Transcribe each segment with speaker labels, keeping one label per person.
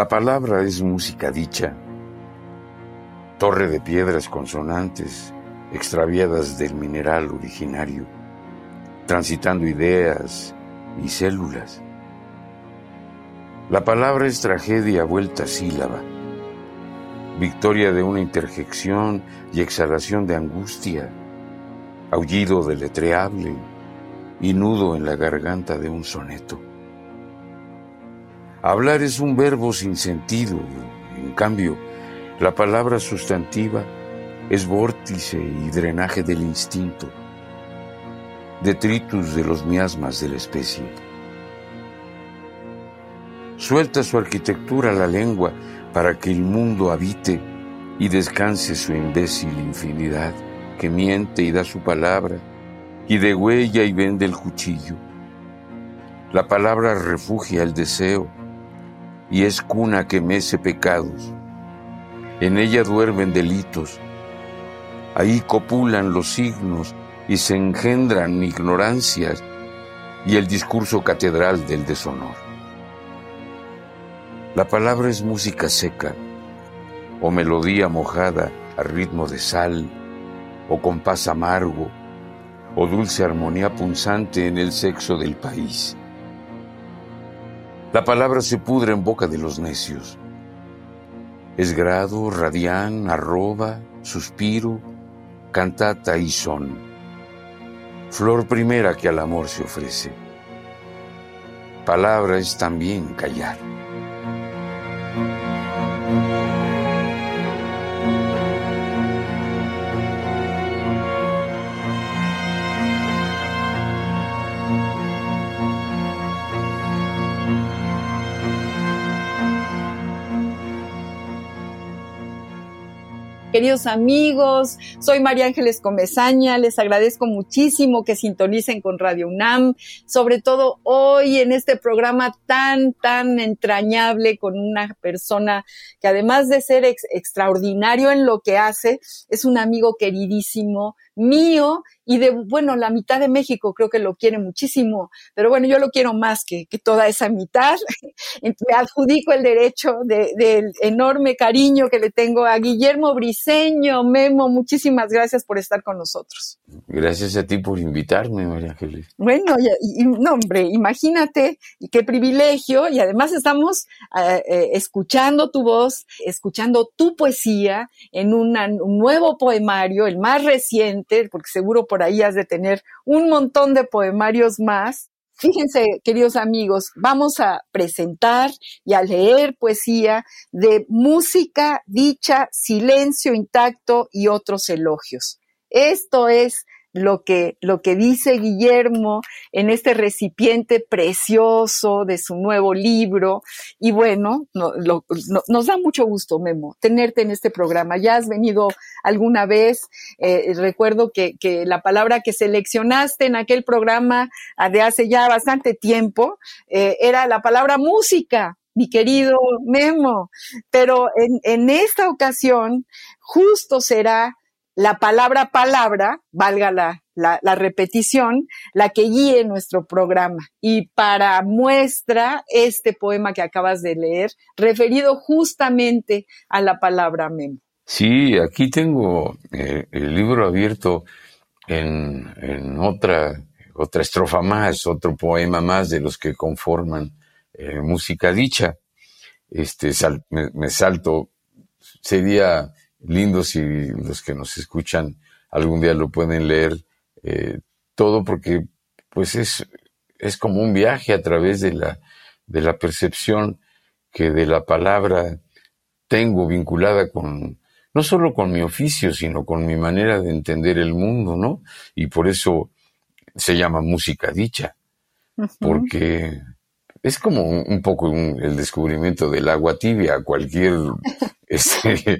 Speaker 1: La palabra es música dicha, torre de piedras consonantes extraviadas del mineral originario, transitando ideas y células. La palabra es tragedia vuelta sílaba, victoria de una interjección y exhalación de angustia, aullido deletreable y nudo en la garganta de un soneto. Hablar es un verbo sin sentido, en cambio, la palabra sustantiva es vórtice y drenaje del instinto, detritus de los miasmas de la especie. Suelta su arquitectura la lengua para que el mundo habite y descanse su imbécil infinidad, que miente y da su palabra, y degüella y vende el cuchillo. La palabra refugia el deseo, y es cuna que mece pecados. En ella duermen delitos. Ahí copulan los signos y se engendran ignorancias y el discurso catedral del deshonor. La palabra es música seca o melodía mojada a ritmo de sal o compás amargo o dulce armonía punzante en el sexo del país. La palabra se pudre en boca de los necios. Es grado, radián, arroba, suspiro, cantata y son. Flor primera que al amor se ofrece. Palabra es también callar.
Speaker 2: Queridos amigos, soy María Ángeles Comezaña, les agradezco muchísimo que sintonicen con Radio UNAM, sobre todo hoy en este programa tan, tan entrañable con una persona que además de ser extraordinario en lo que hace, es un amigo queridísimo mío y de, bueno, la mitad de México creo que lo quiere muchísimo, pero bueno, yo lo quiero más que, que toda esa mitad. Me adjudico el derecho del de, enorme cariño que le tengo a Guillermo Briseño. Memo, muchísimas gracias por estar con nosotros.
Speaker 1: Gracias a ti por invitarme, María Ángeles.
Speaker 2: Bueno, y, no, hombre, imagínate qué privilegio y además estamos uh, eh, escuchando tu voz, escuchando tu poesía en un nuevo poemario, el más reciente, porque seguro por ahí has de tener un montón de poemarios más. Fíjense, queridos amigos, vamos a presentar y a leer poesía de música, dicha, silencio intacto y otros elogios. Esto es lo que, lo que dice Guillermo en este recipiente precioso de su nuevo libro. Y bueno, nos da mucho gusto, Memo, tenerte en este programa. Ya has venido alguna vez, eh, recuerdo que, que, la palabra que seleccionaste en aquel programa de hace ya bastante tiempo eh, era la palabra música mi querido Memo, pero en, en esta ocasión justo será la palabra palabra, valga la, la, repetición, la que guíe nuestro programa. Y para muestra este poema que acabas de leer, referido justamente a la palabra memo.
Speaker 1: Sí, aquí tengo eh, el libro abierto en, en, otra, otra estrofa más, otro poema más de los que conforman eh, música dicha. Este, sal, me salto, sería lindo si los que nos escuchan algún día lo pueden leer eh, todo porque pues es, es como un viaje a través de la, de la percepción que de la palabra tengo vinculada con, no solo con mi oficio, sino con mi manera de entender el mundo, ¿no? Y por eso se llama música dicha, porque es como un, poco el descubrimiento del agua tibia. Cualquier este,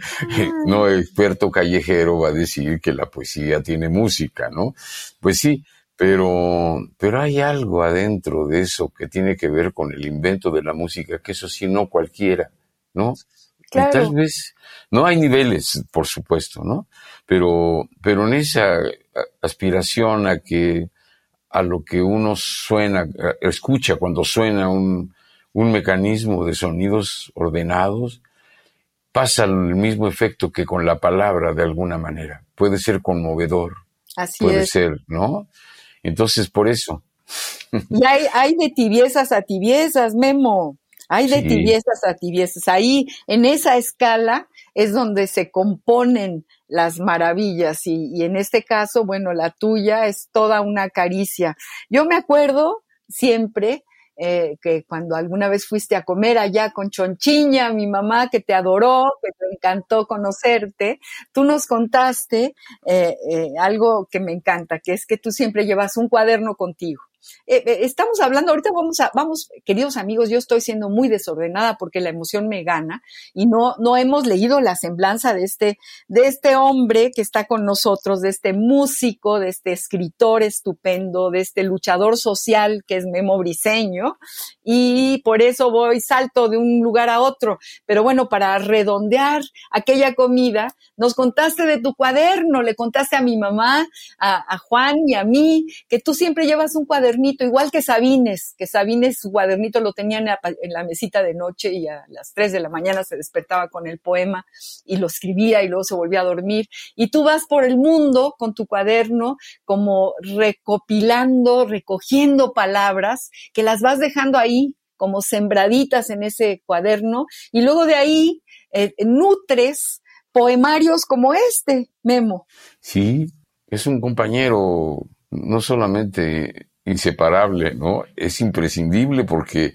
Speaker 1: no experto callejero va a decir que la poesía tiene música, ¿no? Pues sí, pero, pero hay algo adentro de eso que tiene que ver con el invento de la música, que eso sí no cualquiera, ¿no?
Speaker 2: Claro.
Speaker 1: tal vez, no hay niveles, por supuesto, ¿no? Pero, pero en esa aspiración a que a lo que uno suena, escucha cuando suena un, un mecanismo de sonidos ordenados, pasa el mismo efecto que con la palabra de alguna manera. Puede ser conmovedor.
Speaker 2: Así
Speaker 1: puede
Speaker 2: es.
Speaker 1: ser, ¿no? Entonces, por eso.
Speaker 2: Y hay, hay de tibiezas a tibiezas, Memo. Hay de
Speaker 1: Sí.
Speaker 2: tibiezas a tibiezas. Ahí, en esa escala, es donde se componen las maravillas. Y, y en este caso, bueno, la tuya es toda una caricia. Yo me acuerdo siempre eh, que cuando alguna vez fuiste a comer allá con Chonchiña, mi mamá que te adoró, que te encantó conocerte, tú nos contaste eh, eh, algo que me encanta, que es que tú siempre llevas un cuaderno contigo. Eh, eh, estamos hablando, ahorita vamos a, vamos, queridos amigos, yo estoy siendo muy desordenada porque la emoción me gana y no, no hemos leído la semblanza de este, de este hombre que está con nosotros, de este músico, de este escritor estupendo, de este luchador social que es Memo Briseño y por eso voy salto de un lugar a otro. Pero bueno, para redondear aquella comida, nos contaste de tu cuaderno, le contaste a mi mamá, a, Juan y a mí, que tú siempre llevas un igual que Sabines, que Sabines su cuadernito lo tenía en la, en la mesita de noche y a las 3 de la mañana se despertaba con el poema y lo escribía y luego se volvía a dormir. Y tú vas por el mundo con tu cuaderno como recopilando, recogiendo palabras que las vas dejando ahí como sembraditas en ese cuaderno y luego de ahí eh, nutres poemarios como este, Memo.
Speaker 1: Sí, es un compañero no solamente inseparable, ¿no? Es imprescindible porque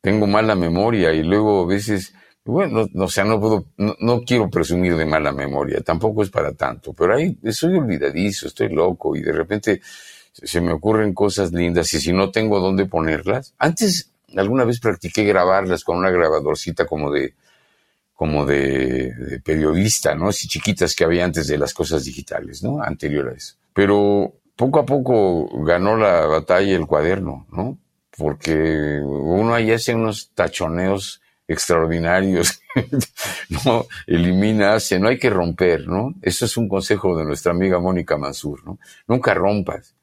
Speaker 1: tengo mala memoria y luego a veces, bueno, no, o sea, no puedo, no, no quiero presumir de mala memoria, tampoco es para tanto, pero ahí soy olvidadizo, estoy loco y de repente se me ocurren cosas lindas y si no tengo dónde ponerlas, antes alguna vez practiqué grabarlas con una grabadorcita como de, como de, de periodista, ¿no? Así chiquitas que había antes de las cosas digitales, ¿no? Anterior a eso. Pero poco a poco ganó la batalla el cuaderno, ¿no? Porque uno ahí hace unos tachoneos extraordinarios, no elimina, hace, no hay que romper, ¿no? Eso es un consejo de nuestra amiga Mónica Mansur, ¿no? Nunca rompas,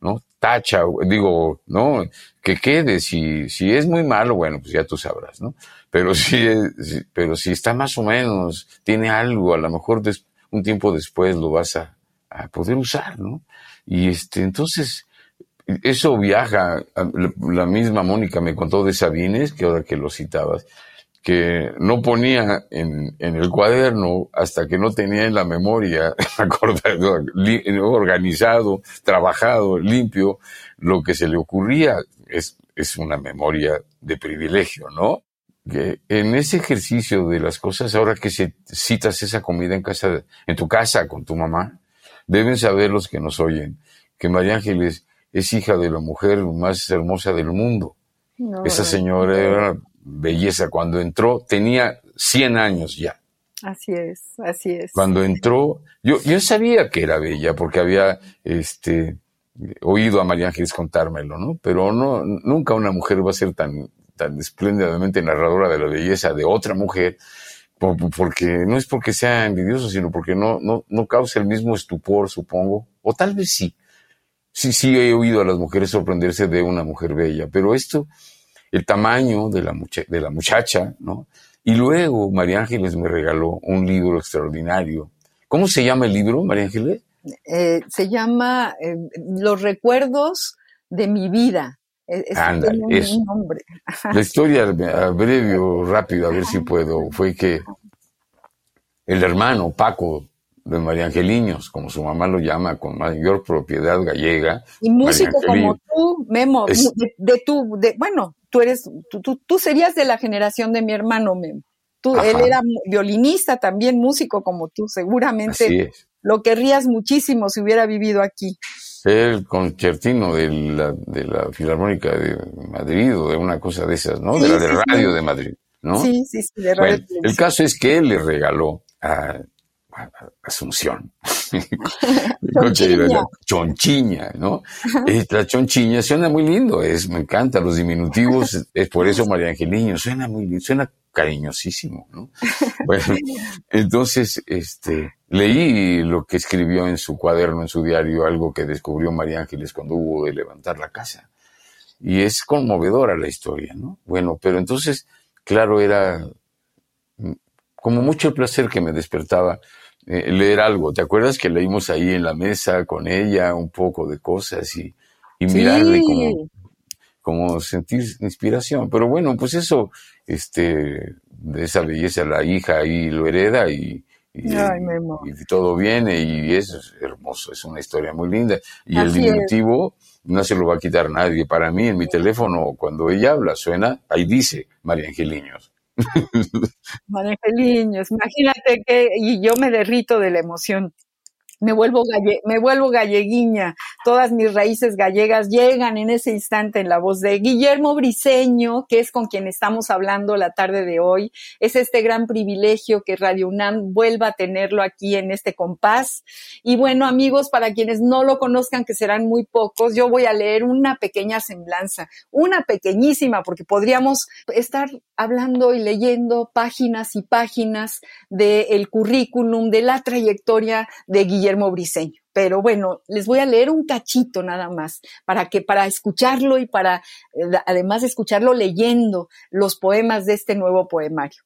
Speaker 1: ¿no? Tacha, digo, ¿no? Que quede, si, si es muy malo, bueno, pues ya tú sabrás, ¿no? Pero si, es- pero si está más o menos, tiene algo, a lo mejor un tiempo después lo vas a poder usar, ¿no? Y este, entonces, eso viaja, la misma Mónica me contó de Sabines, que ahora que lo citabas, que no ponía en, el cuaderno hasta que no tenía en la memoria organizado, trabajado, limpio, lo que se le ocurría. Es, es una memoria de privilegio, ¿no? Que en ese ejercicio de las cosas, ahora que se, citas esa comida en casa, en tu casa con tu mamá, deben saber los que nos oyen que María Ángeles es hija de la mujer más hermosa del mundo.
Speaker 2: No,
Speaker 1: Esa señora era belleza. Cuando entró, tenía 100 años ya.
Speaker 2: Así es, así es.
Speaker 1: Cuando entró, yo, yo sabía que era bella porque había este, oído a María Ángeles contármelo, ¿no? Pero no, nunca una mujer va a ser tan, tan espléndidamente narradora de la belleza de otra mujer, porque no es porque sea envidioso, sino porque no, no, no causa el mismo estupor, supongo. O tal vez sí. Sí, sí he oído a las mujeres sorprenderse de una mujer bella, pero esto, el tamaño de la, mucha- de la muchacha, ¿no? Y luego María Ángeles me regaló un libro extraordinario. ¿Cómo se llama el libro, María Ángeles?
Speaker 2: Eh, se llama eh, Los recuerdos de mi vida. Es- tiene un nombre.
Speaker 1: La historia, a breve rápido, a ver si puedo, fue que el hermano Paco de María Angeliños, como su mamá lo llama, con mayor propiedad gallega,
Speaker 2: Y músico como tú, Memo,
Speaker 1: Es-
Speaker 2: de, de tu, de, bueno, tú eres, tú, tú, tú serías de la generación de mi hermano, Memo. Tú, él era violinista, también músico como tú, seguramente lo querrías muchísimo si hubiera vivido aquí.
Speaker 1: El concertino de la, de la Filarmónica de Madrid o de una cosa de esas, ¿no? de la de
Speaker 2: sí, sí.
Speaker 1: Radio de Madrid, ¿no?
Speaker 2: Sí, sí, sí, de radio
Speaker 1: Bueno, el caso es que él le regaló a Asunción. La chonchiña, ¿no? Eh, la chonchiña suena muy lindo, es, me encanta, los diminutivos, es por eso María Angeliño, suena muy lindo, suena cariñosísimo, ¿no? Bueno, entonces, este, leí lo que escribió en su cuaderno, en su diario, algo que descubrió María Ángeles cuando hubo de levantar la casa. Y es conmovedora la historia, ¿no? Bueno, pero entonces, claro, era mm, como mucho el placer que me despertaba eh, leer algo. ¿Te acuerdas que leímos ahí en la mesa con ella un poco de cosas y, y mirarle como, como sentir inspiración? Pero bueno, pues eso, este, de esa belleza la hija ahí lo hereda y, y,
Speaker 2: Ay, Memo.
Speaker 1: y todo viene y eso es hermoso, es una historia muy linda. Y el
Speaker 2: es.
Speaker 1: diminutivo no se lo va a quitar nadie. Para mí, en mi teléfono, cuando ella habla, suena, ahí dice María Angeliños.
Speaker 2: Imagínate que, y yo me derrito de la emoción. Me vuelvo, galle- me vuelvo galleguiña. Todas mis raíces gallegas llegan en ese instante en la voz de Guillermo Briseño, que es con quien estamos hablando la tarde de hoy. Es este gran privilegio que Radio UNAM vuelva a tenerlo aquí en este compás. Y bueno, amigos, para quienes no lo conozcan, que serán muy pocos, yo voy a leer una pequeña semblanza, una pequeñísima, porque podríamos estar hablando y leyendo páginas y páginas del currículum, de la trayectoria de Guillermo Briseño. Pero bueno, les voy a leer un cachito nada más para que para escucharlo y para eh, además escucharlo leyendo los poemas de este nuevo poemario.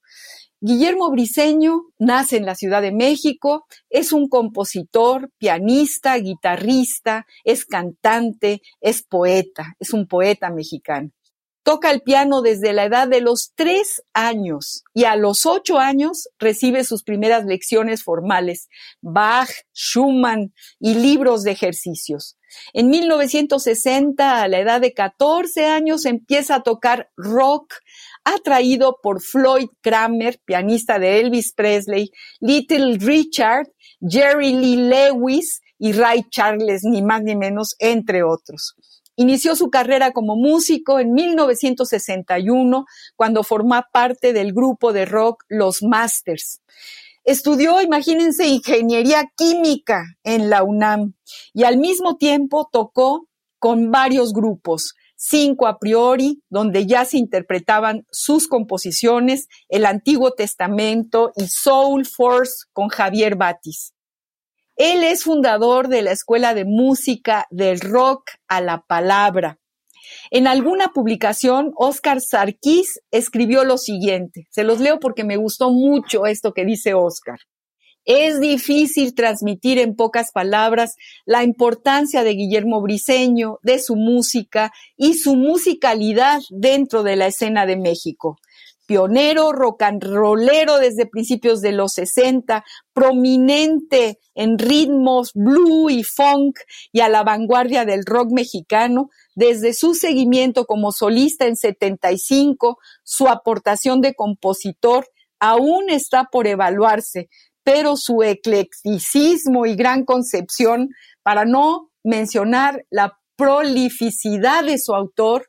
Speaker 2: Guillermo Briseño nace en la Ciudad de México, es un compositor, pianista, guitarrista, es cantante, es poeta, es un poeta mexicano. Toca el piano desde la edad de los tres años y a los ocho años recibe sus primeras lecciones formales, Bach, Schumann y libros de ejercicios. En 1960, a la edad de 14 años, empieza a tocar rock, atraído por Floyd Kramer, pianista de Elvis Presley, Little Richard, Jerry Lee Lewis y Ray Charles, ni más ni menos, entre otros. Inició su carrera como músico en 1961, cuando formó parte del grupo de rock Los Masters. Estudió, imagínense, ingeniería química en la UNAM y al mismo tiempo tocó con varios grupos, cinco a priori, donde ya se interpretaban sus composiciones, el Antiguo Testamento y Soul Force con Javier Batis. Él es fundador de la Escuela de Música del Rock a la Palabra. En alguna publicación, Oscar Sarkis escribió lo siguiente. Se los leo porque me gustó mucho esto que dice Oscar. Es difícil transmitir en pocas palabras la importancia de Guillermo Briseño, de su música y su musicalidad dentro de la escena de México pionero, rock and rollero desde principios de los 60, prominente en ritmos blue y funk y a la vanguardia del rock mexicano, desde su seguimiento como solista en 75, su aportación de compositor aún está por evaluarse, pero su eclecticismo y gran concepción, para no mencionar la prolificidad de su autor,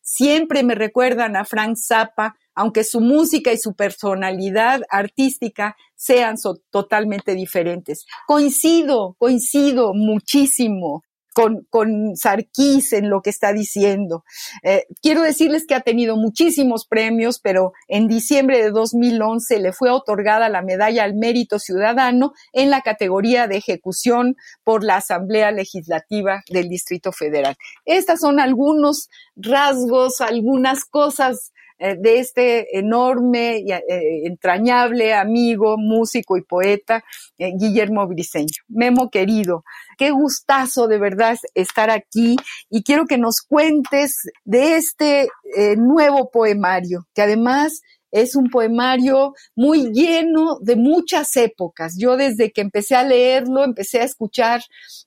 Speaker 2: siempre me recuerdan a Frank Zappa, aunque su música y su personalidad artística sean totalmente diferentes. Coincido, coincido muchísimo con, con Sarkis en lo que está diciendo. Eh, quiero decirles que ha tenido muchísimos premios, pero en diciembre de 2011 le fue otorgada la medalla al mérito ciudadano en la categoría de ejecución por la Asamblea Legislativa del Distrito Federal. Estas son algunos rasgos, algunas cosas eh, de este enorme y eh, entrañable amigo, músico y poeta, eh, Guillermo Briseño. Memo querido, qué gustazo de verdad estar aquí y quiero que nos cuentes de este nuevo poemario, que además es un poemario muy lleno de muchas épocas. Yo desde que empecé a leerlo, empecé a escuchar,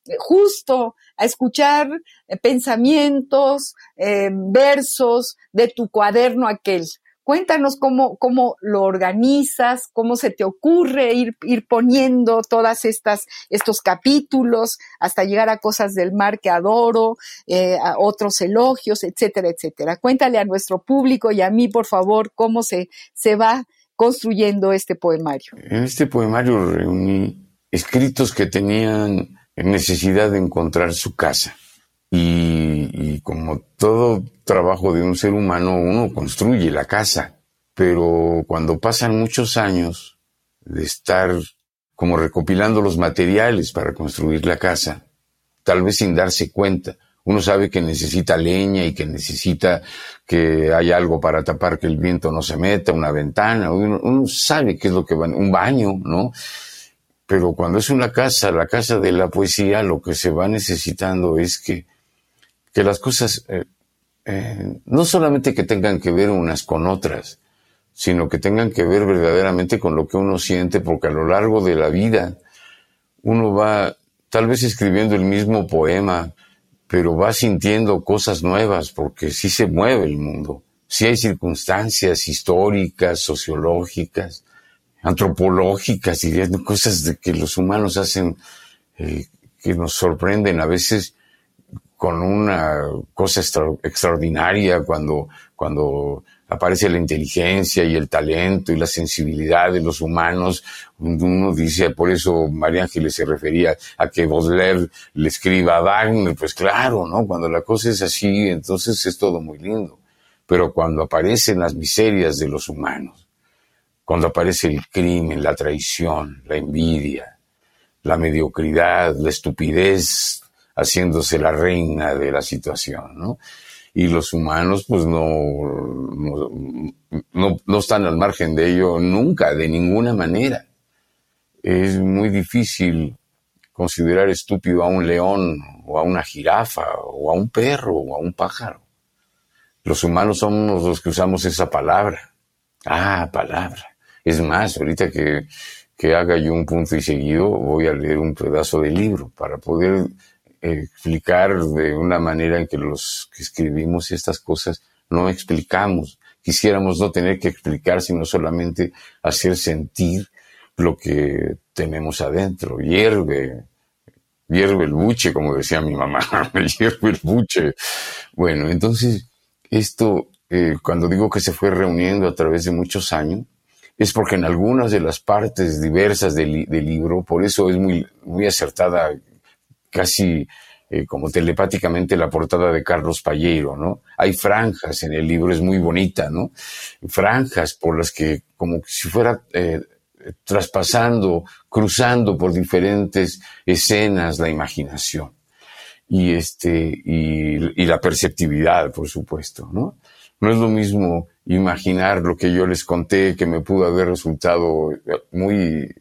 Speaker 2: eh, justo a escuchar eh, pensamientos, eh, versos de tu cuaderno aquel. Cuéntanos cómo, cómo lo organizas, cómo se te ocurre ir, ir poniendo todas estas, estos capítulos hasta llegar a cosas del mar que adoro, eh, a otros elogios, etcétera, etcétera. Cuéntale a nuestro público y a mí, por favor, cómo se, se va construyendo este poemario.
Speaker 1: En este poemario reuní escritos que tenían necesidad de encontrar su casa. Y, como todo trabajo de un ser humano, uno construye la casa, pero cuando pasan muchos años de estar como recopilando los materiales para construir la casa, tal vez sin darse cuenta, uno sabe que necesita leña y que necesita que haya algo para tapar que el viento no se meta, una ventana, uno, sabe qué es lo que va, un baño, ¿no? Pero cuando es una casa, la casa de la poesía, lo que se va necesitando es que que las cosas eh, eh, no solamente que tengan que ver unas con otras, sino que tengan que ver verdaderamente con lo que uno siente, porque a lo largo de la vida uno va tal vez escribiendo el mismo poema, pero va sintiendo cosas nuevas, porque sí se mueve el mundo, sí hay circunstancias históricas, sociológicas, antropológicas, y cosas de que los humanos hacen eh, que nos sorprenden a veces con una cosa extraordinaria cuando, cuando aparece la inteligencia y el talento y la sensibilidad de los humanos. Uno dice, por eso María Ángeles se refería a que Baudelaire le escriba a Wagner, pues claro, ¿no? Cuando la cosa es así, entonces es todo muy lindo. Pero cuando aparecen las miserias de los humanos, cuando aparece el crimen, la traición, la envidia, la mediocridad, la estupidez haciéndose la reina de la situación, ¿no? Y los humanos, pues no, no, no, están al margen de ello nunca, de ninguna manera. Es muy difícil considerar estúpido a un león o a una jirafa o a un perro o a un pájaro. Los humanos somos los que usamos esa palabra. Ah, palabra. Es más, ahorita que, que haga yo un punto y seguido, voy a leer un pedazo de libro para poder explicar de una manera en que los que escribimos estas cosas no explicamos. Quisiéramos no tener que explicar, sino solamente hacer sentir lo que tenemos adentro. Hierve, hierve el buche, como decía mi mamá, hierve el buche. Bueno, entonces, esto, eh, cuando digo que se fue reuniendo a través de muchos años, es porque en algunas de las partes diversas del, del libro, por eso es muy, muy acertada casi eh, como telepáticamente la portada de Carlos Palleiro, ¿no? Hay franjas en el libro, es muy bonita, ¿no? Franjas por las que como si fuera eh, traspasando, cruzando por diferentes escenas la imaginación y este y, y, la perceptividad, por supuesto, ¿no? No es lo mismo imaginar lo que yo les conté que me pudo haber resultado muy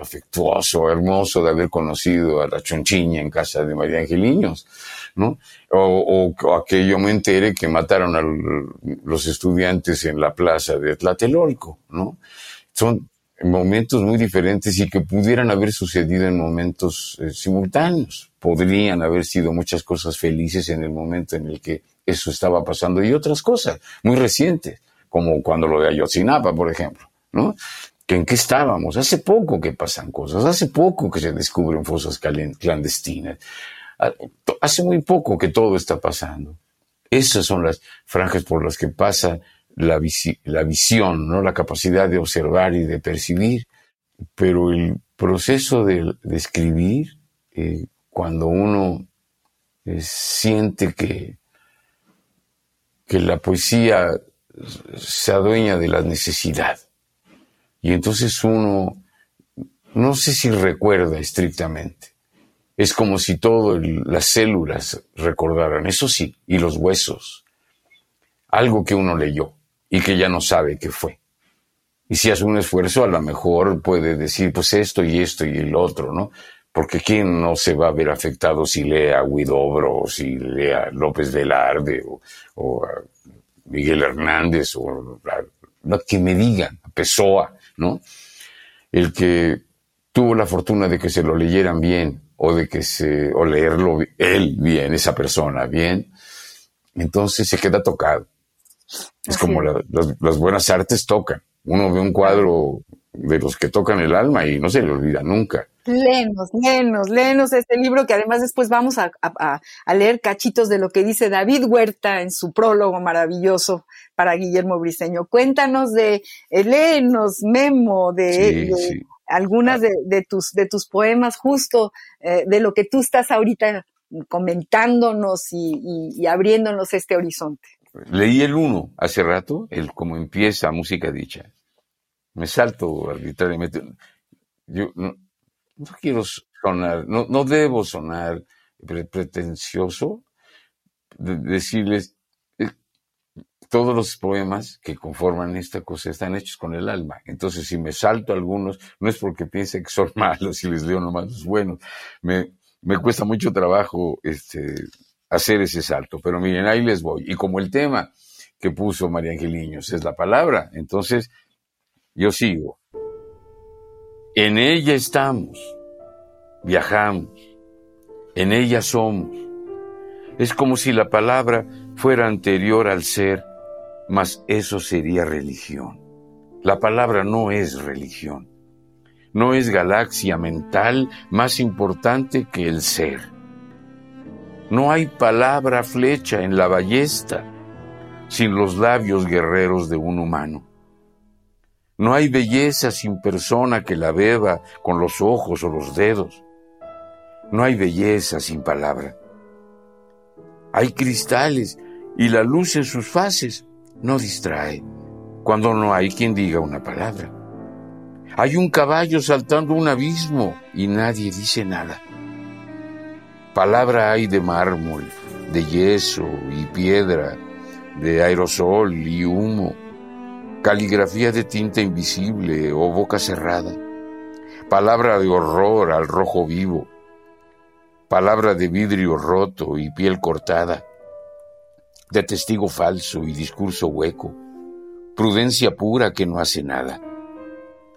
Speaker 1: afectuoso, hermoso de haber conocido a la chonchiña en casa de María Angeliños, ¿no? O, o, me entere que mataron a los estudiantes en la plaza de Tlatelolco, ¿no? Son momentos muy diferentes y que pudieran haber sucedido en momentos eh, simultáneos. Podrían haber sido muchas cosas felices en el momento en el que eso estaba pasando y otras cosas muy recientes, como cuando lo de Ayotzinapa, por ejemplo, ¿no? Que en qué estábamos. Hace poco que pasan cosas, hace poco que se descubren fosas clandestinas, ah, hace muy poco que todo está pasando. Esas son las franjas por las que pasa la, visión, ¿no? la capacidad de observar y de percibir. Pero el proceso de, escribir, eh, cuando uno eh, siente que, que la poesía se adueña de la necesidad, y entonces uno, no sé si recuerda estrictamente. Es como si todas las células recordaran, eso sí, y los huesos. Algo que uno leyó y que ya no sabe qué fue. Y si hace un esfuerzo, a lo mejor puede decir, pues esto y esto y el otro, ¿no? Porque ¿quién no se va a ver afectado si lee a Guidobro o si lee a López Velarde o, o a Miguel Hernández o a que me digan, Pessoa, ¿no? El que tuvo la fortuna de que se lo leyeran bien o de que se, o leerlo él bien, esa persona bien, entonces se queda tocado. Es como las buenas artes tocan. Uno ve un cuadro de los que tocan el alma y no se le olvida nunca.
Speaker 2: Lenos, lenos, lenos este libro que además después vamos a, leer cachitos de lo que dice David Huerta en su prólogo maravilloso para Guillermo Briseño. Cuéntanos de, eh, léenos, Memo, de, algunas de, tus, de tus poemas, justo eh, de lo que tú estás ahorita comentándonos y, y, abriéndonos este horizonte.
Speaker 1: Leí el uno hace rato, el cómo empieza música dicha. Me salto arbitrariamente. Yo no, quiero sonar, no, no debo sonar pretencioso, decirles, eh, todos los poemas que conforman esta cosa están hechos con el alma. Entonces, si me salto algunos, no es porque piense que son malos y les leo nomás los buenos. Me, me cuesta mucho trabajo este, hacer ese salto, pero miren, ahí les voy. Y como el tema que puso María Angeliños es la palabra, entonces yo sigo. En ella estamos, viajamos, en ella somos. Es como si la palabra fuera anterior al ser, mas eso sería religión. La palabra no es religión no es galaxia mental más importante que el ser. No hay palabra flecha en la ballesta sin los labios guerreros de un humano. No hay belleza sin persona que la beba con los ojos o los dedos. No hay belleza sin palabra. Hay cristales y la luz en sus faces no distrae cuando no hay quien diga una palabra. Hay un caballo saltando un abismo y nadie dice nada. Palabra hay de mármol, de yeso y piedra, de aerosol y humo, caligrafía de tinta invisible o boca cerrada, palabra de horror al rojo vivo, palabra de vidrio roto y piel cortada, de testigo falso y discurso hueco, prudencia pura que no hace nada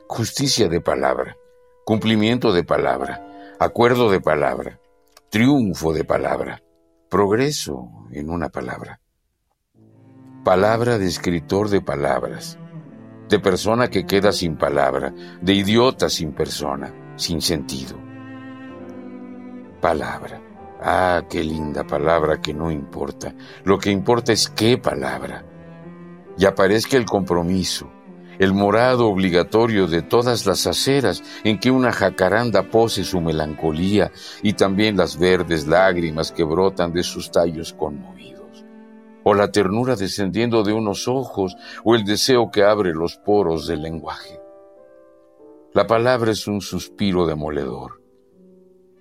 Speaker 1: justicia de palabra, cumplimiento de palabra, acuerdo de palabra, triunfo de palabra, progreso en una palabra. Palabra de escritor de palabras, de persona que queda sin palabra, de idiota sin persona, sin sentido. Palabra. Ah, qué linda palabra que no importa. Lo que importa es qué palabra. Y aparezca el compromiso, el morado obligatorio de todas las aceras en que una jacaranda pose su melancolía y también las verdes lágrimas que brotan de sus tallos conmovidos, o la ternura descendiendo de unos ojos, o el deseo que abre los poros del lenguaje. La palabra es un suspiro demoledor,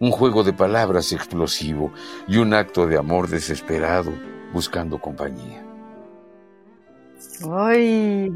Speaker 1: un juego de palabras explosivo y un acto de amor desesperado buscando compañía.
Speaker 2: Ay,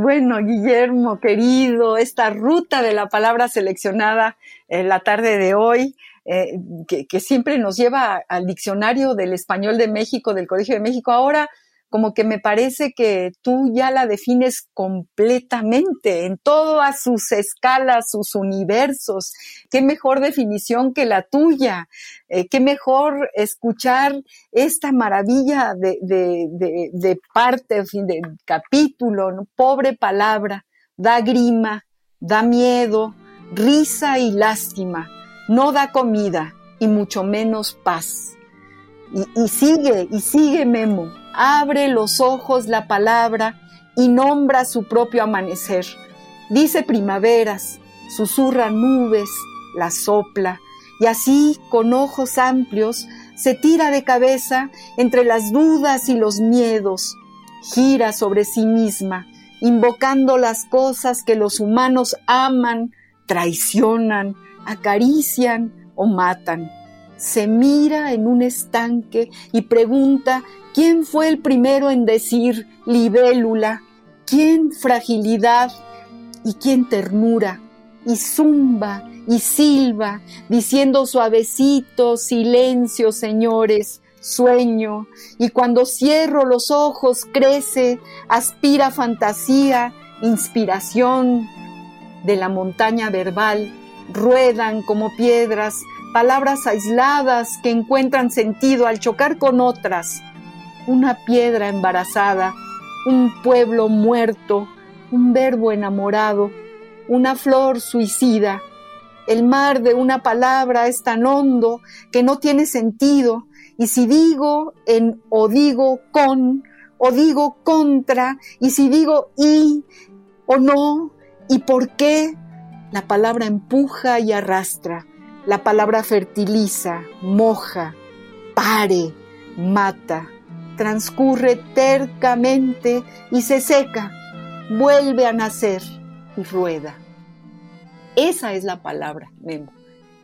Speaker 2: bueno, Guillermo, querido, esta ruta de la palabra seleccionada en la tarde de hoy, eh, que, que, siempre nos lleva al diccionario del español de México, del Colegio de México, ahora como que me parece que tú ya la defines completamente en todas sus escalas, sus universos. Qué mejor definición que la tuya. Eh, qué mejor escuchar esta maravilla de, de, de, parte, fin, de capítulo, pobre palabra, da grima, da miedo, risa y lástima, no da comida y mucho menos paz. Y, y sigue, y sigue Memo abre los ojos la palabra y nombra su propio amanecer. Dice primaveras, susurra nubes, la sopla, y así, con ojos amplios, se tira de cabeza entre las dudas y los miedos, gira sobre sí misma, invocando las cosas que los humanos aman, traicionan, acarician o matan. Se mira en un estanque y pregunta ¿Quién fue el primero en decir libélula? ¿Quién fragilidad? ¿Y quién ternura? Y zumba y silba, diciendo suavecito, silencio, señores, sueño, y cuando cierro los ojos crece, aspira fantasía, inspiración de la montaña verbal, ruedan como piedras, palabras aisladas que encuentran sentido al chocar con otras, una piedra embarazada, un pueblo muerto, un verbo enamorado, una flor suicida. El mar de una palabra es tan hondo que no tiene sentido, y si digo en o digo con, o digo contra, y si digo y o no, y por qué, la palabra empuja y arrastra, la palabra fertiliza, moja, pare, mata, transcurre tercamente y se seca, vuelve a nacer y rueda. Esa es la palabra, Memo.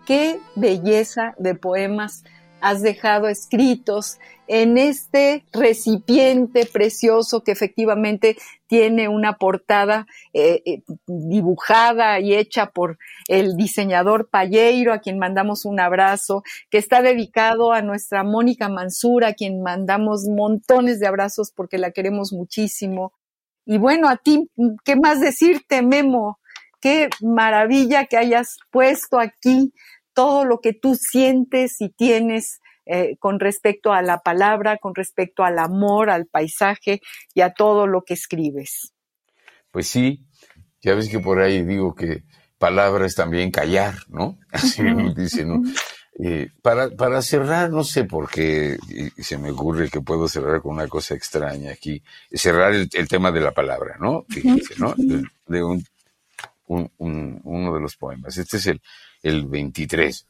Speaker 2: Qué belleza de poemas has dejado escritos en este recipiente precioso que efectivamente tiene una portada eh, eh, dibujada y hecha por el diseñador Palleiro, a quien mandamos un abrazo, que está dedicado a nuestra Mónica Mansura, a quien mandamos montones de abrazos porque la queremos muchísimo. Y bueno, a ti, ¿qué más decirte, Memo? Qué maravilla que hayas puesto aquí todo lo que tú sientes y tienes eh, con respecto a la palabra, con respecto al amor, al paisaje y a todo lo que escribes.
Speaker 1: Pues sí, ya ves que por ahí digo que palabra es también callar, ¿no? Así me dice, ¿no? Eh, para, para cerrar, no sé por qué se me ocurre que puedo cerrar con una cosa extraña aquí, cerrar el, tema de la palabra, ¿no? Fíjense, ¿no? De, un, un, uno de los poemas. Este es el, el 23.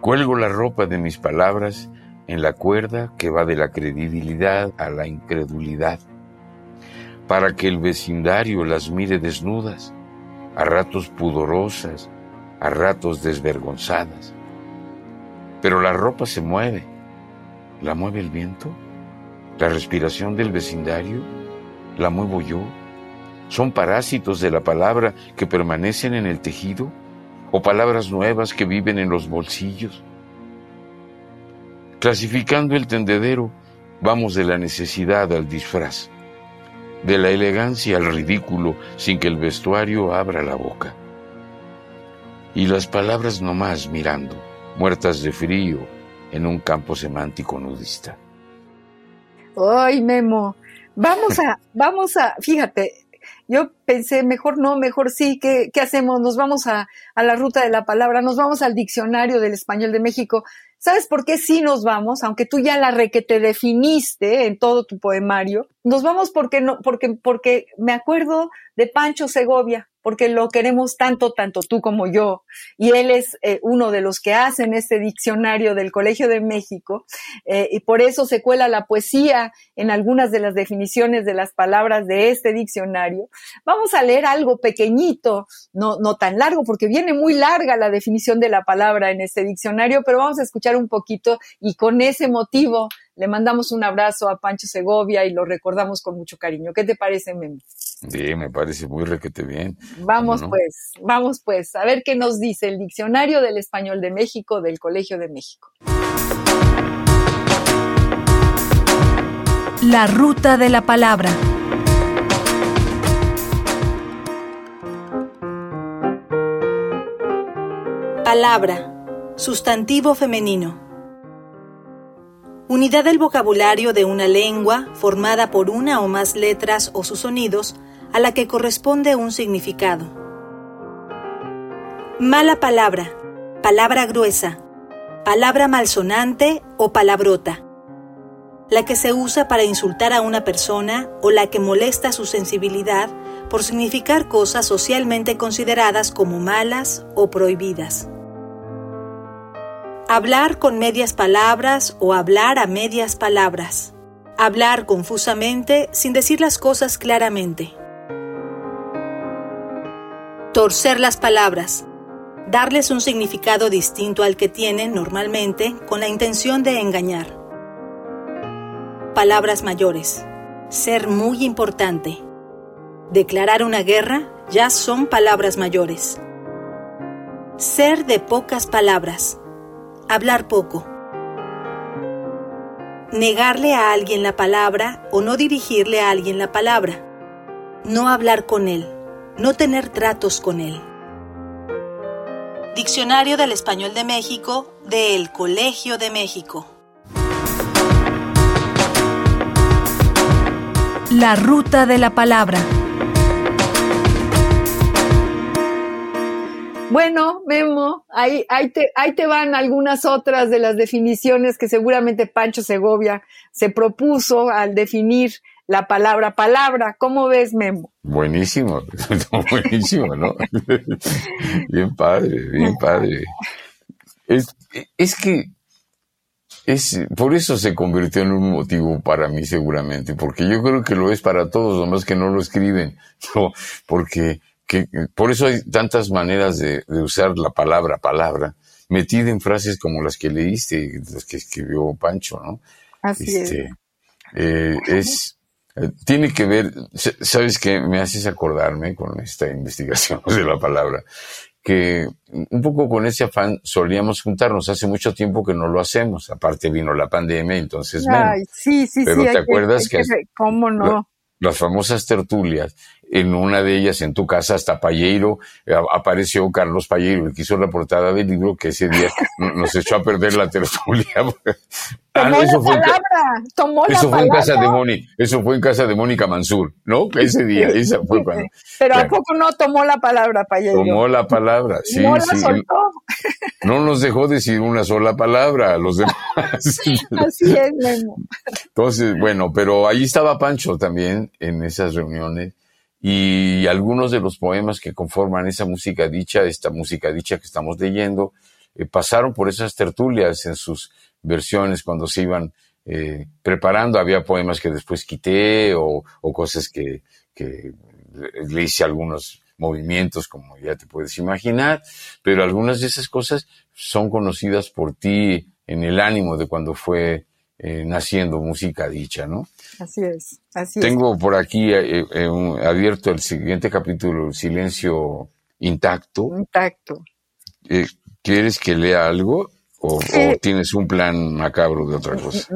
Speaker 1: Cuelgo la ropa de mis palabras en la cuerda que va de la credibilidad a la incredulidad, para que el vecindario las mire desnudas, a ratos pudorosas, a ratos desvergonzadas. Pero la ropa se mueve. ¿La mueve el viento? ¿La respiración del vecindario? ¿La muevo yo? ¿Son parásitos de la palabra que permanecen en el tejido? ¿O palabras nuevas que viven en los bolsillos? Clasificando el tendedero, vamos de la necesidad al disfraz, de la elegancia al ridículo sin que el vestuario abra la boca y las palabras nomás mirando, muertas de frío en un campo semántico nudista.
Speaker 2: Ay, Memo, vamos a, vamos a, fíjate, yo pensé, mejor no, mejor sí, ¿qué, qué hacemos? Nos vamos a, a, la ruta de la palabra, nos vamos al diccionario del español de México. ¿Sabes por qué sí nos vamos? Aunque tú ya la re que te definiste en todo tu poemario, nos vamos porque no, porque, porque me acuerdo de Pancho Segovia, porque lo queremos tanto, tanto tú como yo, y él es eh, uno de los que hacen este diccionario del Colegio de México, eh, y por eso se cuela la poesía en algunas de las definiciones de las palabras de este diccionario. Vamos a leer algo pequeñito, no, no tan largo, porque viene muy larga la definición de la palabra en este diccionario, pero vamos a escuchar un poquito y con ese motivo le mandamos un abrazo a Pancho Segovia y lo recordamos con mucho cariño. ¿Qué te parece, Memo?
Speaker 1: Sí, me parece muy requete bien.
Speaker 2: Vamos pues, vamos pues, a ver qué nos dice el Diccionario del Español de México del Colegio de México.
Speaker 3: La ruta de la palabra. Palabra. Sustantivo femenino. Unidad del vocabulario de una lengua formada por una o más letras o sus sonidos a la que corresponde un significado. Mala palabra, palabra gruesa, palabra malsonante o palabrota. La que se usa para insultar a una persona o la que molesta su sensibilidad por significar cosas socialmente consideradas como malas o prohibidas. Hablar con medias palabras o hablar a medias palabras. Hablar confusamente sin decir las cosas claramente. Torcer las palabras. Darles un significado distinto al que tienen normalmente con la intención de engañar. Palabras mayores. Ser muy importante. Declarar una guerra ya son palabras mayores. Ser de pocas palabras hablar poco. negarle a alguien la palabra o no dirigirle a alguien la palabra, no hablar con él, no tener tratos con él. Diccionario del Español de México del Colegio de México. La ruta de la palabra.
Speaker 2: Bueno, Memo, ahí, ahí, te, ahí te van algunas otras de las definiciones que seguramente Pancho Segovia se propuso al definir la palabra palabra. ¿Cómo ves, Memo?
Speaker 1: Buenísimo, buenísimo, ¿no? bien padre, bien padre. Es, es que es, por eso se convirtió en un motivo para mí seguramente, porque yo creo que lo es para todos, nomás que no lo escriben, ¿no? porque que por eso hay tantas maneras de, usar la palabra palabra metida en frases como las que leíste, las que escribió Pancho, ¿no?
Speaker 2: Así es. Este,
Speaker 1: eh, es eh, tiene que ver, sabes que me haces acordarme con esta investigación de la palabra, que un poco con ese afán solíamos juntarnos. Hace mucho tiempo que no lo hacemos. Aparte vino la pandemia, entonces.
Speaker 2: Ay, sí, sí,
Speaker 1: Pero
Speaker 2: sí.
Speaker 1: te acuerdas que,
Speaker 2: ¿Cómo no?
Speaker 1: las famosas tertulias en una de ellas, en tu casa, hasta Palleiro, eh, apareció Carlos Palleiro, el que hizo la portada del libro, que ese día nos echó a perder la tertulia.
Speaker 2: Ah, tomó eso la fue palabra, tomó
Speaker 1: eso
Speaker 2: fue
Speaker 1: en casa de Mónica, eso fue en casa de Mónica Mansur, ¿no? Ese día, esa fue cuando.
Speaker 2: Pero ¿a poco no tomó la palabra, Palleiro?
Speaker 1: Tomó la palabra, sí,
Speaker 2: no
Speaker 1: sí.
Speaker 2: La soltó.
Speaker 1: No nos dejó decir una sola palabra a los demás.
Speaker 2: Así es, Memo.
Speaker 1: Entonces, bueno, pero ahí estaba Pancho también en esas reuniones y algunos de los poemas que conforman esa música dicha, esta música dicha que estamos leyendo, eh, pasaron por esas tertulias en sus versiones cuando se iban eh, preparando. Había poemas que después quité o, o cosas que, que le hice algunos movimientos, como ya te puedes imaginar, pero algunas de esas cosas son conocidas por ti en el ánimo de cuando fue eh, naciendo música dicha, ¿no?
Speaker 2: Así es, así
Speaker 1: Tengo por aquí eh, eh, un, abierto el siguiente capítulo, Silencio Intacto.
Speaker 2: Intacto.
Speaker 1: ¿Quieres que lea algo o, o, tienes un plan macabro de otra cosa?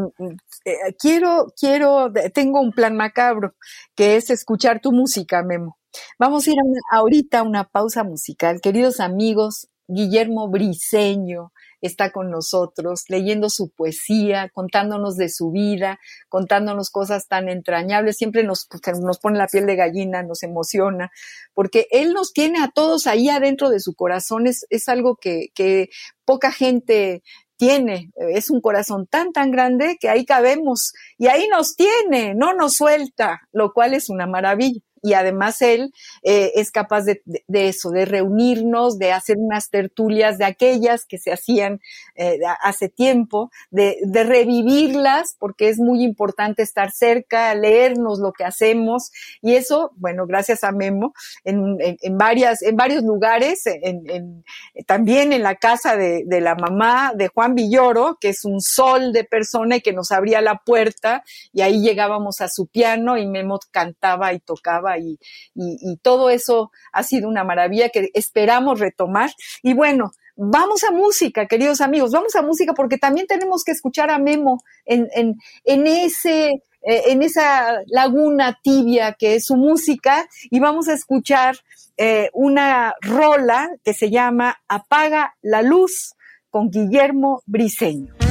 Speaker 2: Quiero, quiero, tengo un plan macabro, que es escuchar tu música, Memo. Vamos a ir a una, ahorita a una pausa musical. Queridos amigos, Guillermo Briseño está con nosotros, leyendo su poesía, contándonos de su vida, contándonos cosas tan entrañables. Siempre nos, nos pone la piel de gallina, nos emociona, porque él nos tiene a todos ahí adentro de su corazón. Es, es algo que, que poca gente tiene, es un corazón tan, tan grande que ahí cabemos y ahí nos tiene, no nos suelta, lo cual es una maravilla y además él eh, es capaz de, eso, de reunirnos, de hacer unas tertulias de aquellas que se hacían eh, hace tiempo, de, de, revivirlas, porque es muy importante estar cerca, leernos lo que hacemos y eso, bueno, gracias a Memo, en, en, en varias, en varios lugares, en, también en la casa de, de la mamá de Juan Villoro, que es un sol de persona y que nos abría la puerta y ahí llegábamos a su piano y Memo cantaba y tocaba y, todo eso ha sido una maravilla que esperamos retomar. Y bueno, vamos a música, queridos amigos, vamos a música porque también tenemos que escuchar a Memo en, en, en ese en esa laguna tibia que es su música y vamos a escuchar eh, una rola que se llama Apaga la luz con Guillermo Briseño.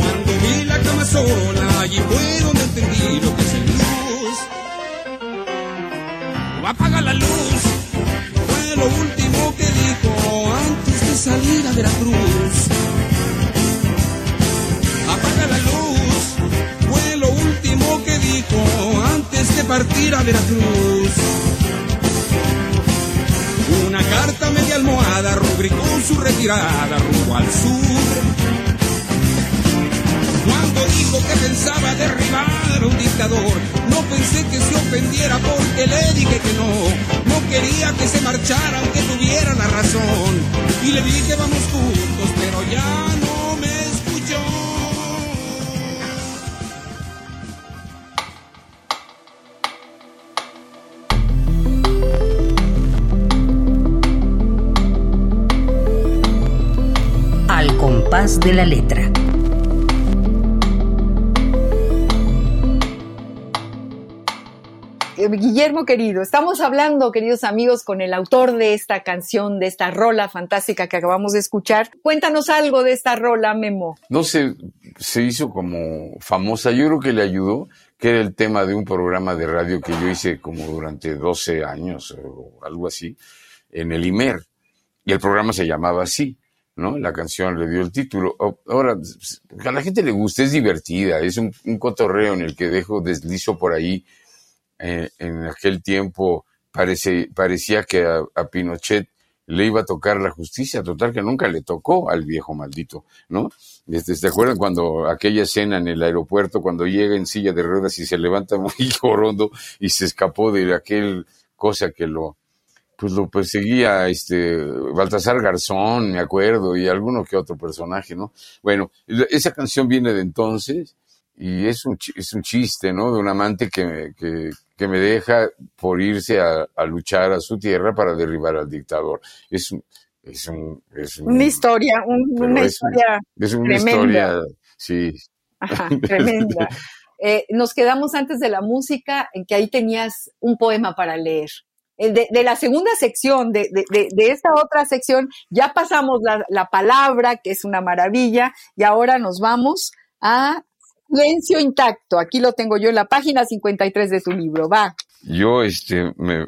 Speaker 4: Cuando vi la cama sola, allí fue donde entendí lo que es el luz. Apaga la luz, fue lo último que dijo antes de salir a Veracruz. Apaga la luz, fue lo último que dijo antes de partir a Veracruz. Una carta media almohada rubricó su retirada rumbo al sur cuando dijo que pensaba derribar a un dictador, no pensé que se ofendiera porque le dije que no. No quería que se marchara aunque tuviera la razón. Y le dije vamos juntos, pero ya no
Speaker 5: de la letra.
Speaker 2: Eh, Guillermo querido, estamos hablando, queridos amigos, con el autor de esta canción, de esta rola fantástica que acabamos de escuchar. Cuéntanos algo de esta rola, Memo.
Speaker 1: No se, se hizo como famosa, yo creo que le ayudó, que era el tema de un programa de radio que yo hice como durante 12 años o algo así, en el IMER. Y el programa se llamaba así, ¿no? La canción le dio el título. Ahora, a la gente le gusta, es divertida, es un, cotorreo en el que dejo deslizo por ahí eh, en aquel tiempo parece, parecía que a, Pinochet le iba a tocar la justicia, total que nunca le tocó al viejo maldito, ¿no? Este, ¿Se acuerdan cuando aquella escena en el aeropuerto, cuando llega en silla de ruedas y se levanta muy llorondo y se escapó de aquel cosa que lo, pues lo perseguía este Baltasar Garzón, me acuerdo, y alguno que otro personaje, ¿no? Bueno, esa canción viene de entonces y es un, es un chiste, ¿no? De un amante que, que, que me deja por irse a, a, luchar a su tierra para derribar al dictador. Es, es, un, es
Speaker 2: una historia, un, una
Speaker 1: es
Speaker 2: historia.
Speaker 1: es una
Speaker 2: tremenda.
Speaker 1: historia, sí.
Speaker 2: Ajá, tremenda. Eh, nos quedamos antes de la música en que ahí tenías un poema para leer. Eh, De, de la segunda sección, de, de, de, esta otra sección, ya pasamos la, la palabra, que es una maravilla, y ahora nos vamos a Silencio intacto. Aquí lo tengo yo en la página 53 de tu libro. Va.
Speaker 1: Yo este, me,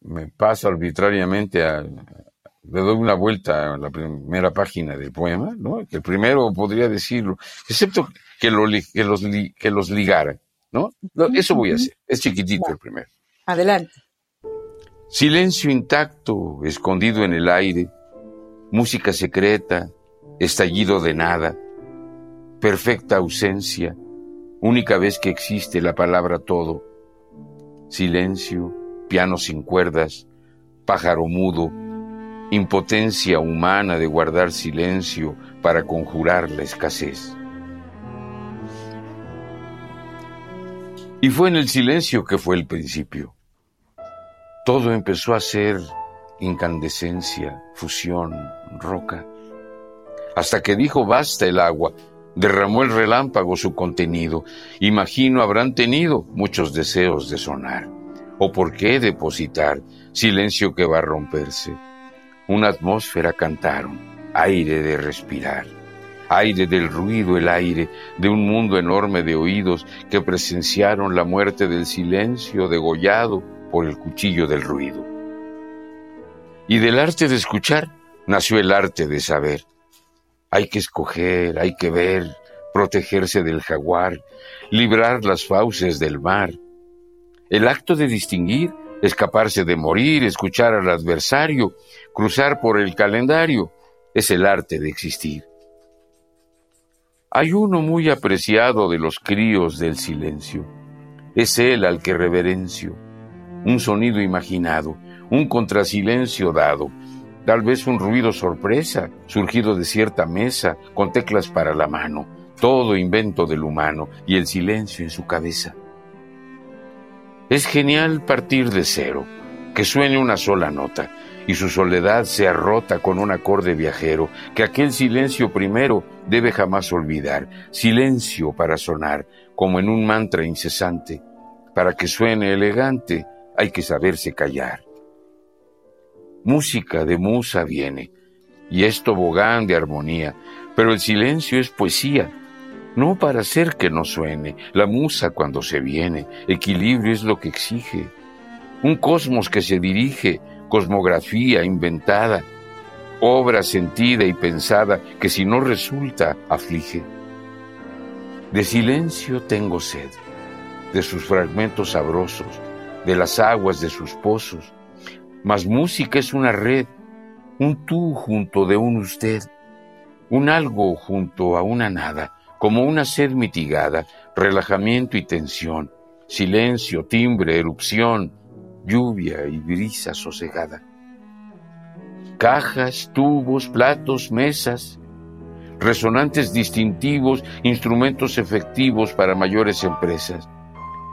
Speaker 1: me paso arbitrariamente a, le doy una vuelta a la primera página del poema, ¿no? Que el primero podría decirlo, excepto que, lo, que, los, que los ligara, ¿no? Eso voy a hacer. Es chiquitito el primero.
Speaker 2: Adelante.
Speaker 1: Silencio intacto, escondido en el aire, música secreta, estallido de nada. Perfecta ausencia, única vez que existe la palabra todo, silencio, piano sin cuerdas, pájaro mudo, impotencia humana de guardar silencio para conjurar la escasez. Y fue en el silencio que fue el principio. Todo empezó a ser incandescencia, fusión, roca, hasta que dijo basta el agua, derramó el relámpago su contenido. Imagino habrán tenido muchos deseos de sonar. ¿O por qué depositar silencio que va a romperse? Una atmósfera cantaron, aire de respirar, aire del ruido, el aire de un mundo enorme de oídos que presenciaron la muerte del silencio degollado por el cuchillo del ruido. Y del arte de escuchar nació el arte de saber hay que escoger, hay que ver, protegerse del jaguar, librar las fauces del mar. El acto de distinguir, escaparse de morir, escuchar al adversario, cruzar por el calendario, es el arte de existir. Hay uno muy apreciado de los críos del silencio. Es él al que reverencio. Un sonido imaginado, un contrasilencio dado, tal vez un ruido sorpresa, surgido de cierta mesa, con teclas para la mano, todo invento del humano y el silencio en su cabeza. Es genial partir de cero, que suene una sola nota y su soledad sea rota con un acorde viajero, que aquel silencio primero debe jamás olvidar, silencio para sonar, como en un mantra incesante. Para que suene elegante hay que saberse callar. Música de musa viene, y es tobogán de armonía, pero el silencio es poesía, no para hacer que no suene, la musa cuando se viene, equilibrio es lo que exige, un cosmos que se dirige, cosmografía inventada, obra sentida y pensada que si no resulta aflige. De silencio tengo sed, de sus fragmentos sabrosos, de las aguas de sus pozos, mas música es una red, un tú junto de un usted, un algo junto a una nada, como una sed mitigada, relajamiento y tensión, silencio, timbre, erupción, lluvia y brisa sosegada. Cajas, tubos, platos, mesas, resonantes distintivos, instrumentos efectivos para mayores empresas.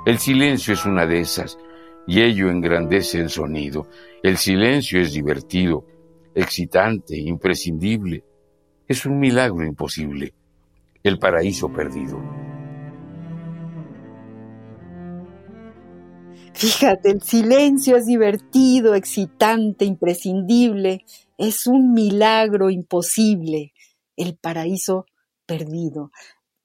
Speaker 1: El silencio es una de esas, y ello engrandece el sonido. El silencio es divertido, excitante, imprescindible. Es un milagro imposible, el paraíso perdido.
Speaker 2: Fíjate, el silencio es divertido, excitante, imprescindible. Es un milagro imposible. El paraíso perdido.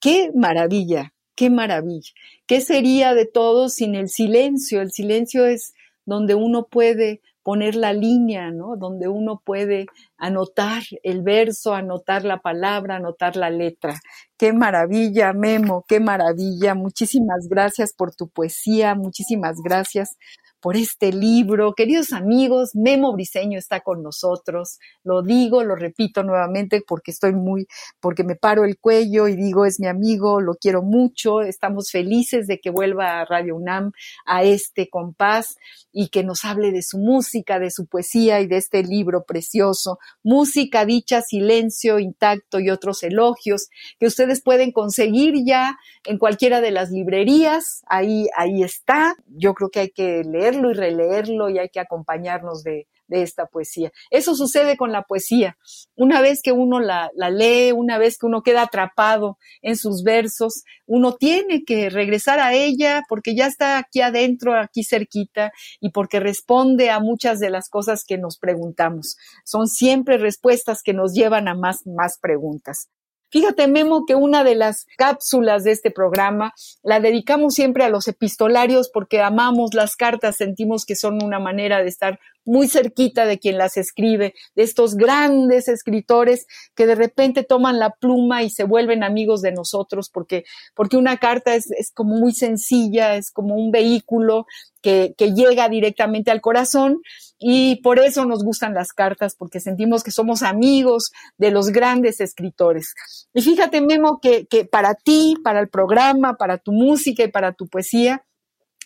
Speaker 2: ¡Qué maravilla! ¡Qué maravilla! ¿Qué sería de todos sin el silencio? El silencio es donde uno puede poner la línea, ¿no? Donde uno puede anotar el verso, anotar la palabra, anotar la letra. Qué maravilla, Memo, qué maravilla. Muchísimas gracias por tu poesía, muchísimas gracias por este libro. Queridos amigos, Memo Briseño está con nosotros. Lo digo, lo repito nuevamente porque estoy muy, porque me paro el cuello y digo, es mi amigo, lo quiero mucho. Estamos felices de que vuelva a Radio UNAM a este compás y que nos hable de su música, de su poesía y de este libro precioso. Música dicha, silencio intacto y otros elogios que ustedes pueden conseguir ya en cualquiera de las librerías. Ahí, ahí está. Yo creo que hay que leer y releerlo y hay que acompañarnos de, esta poesía. Eso sucede con la poesía. Una vez que uno la, la, lee, una vez que uno queda atrapado en sus versos, uno tiene que regresar a ella porque ya está aquí adentro, aquí cerquita, y porque responde a muchas de las cosas que nos preguntamos. Son siempre respuestas que nos llevan a más, más preguntas. Fíjate, Memo, que una de las cápsulas de este programa la dedicamos siempre a los epistolarios porque amamos las cartas, sentimos que son una manera de estar muy cerquita de quien las escribe, de estos grandes escritores que de repente toman la pluma y se vuelven amigos de nosotros, porque, porque una carta es, es como muy sencilla, es como un vehículo que, que, llega directamente al corazón y por eso nos gustan las cartas, porque sentimos que somos amigos de los grandes escritores. Y fíjate, Memo, que, que para ti, para el programa, para tu música y para tu poesía,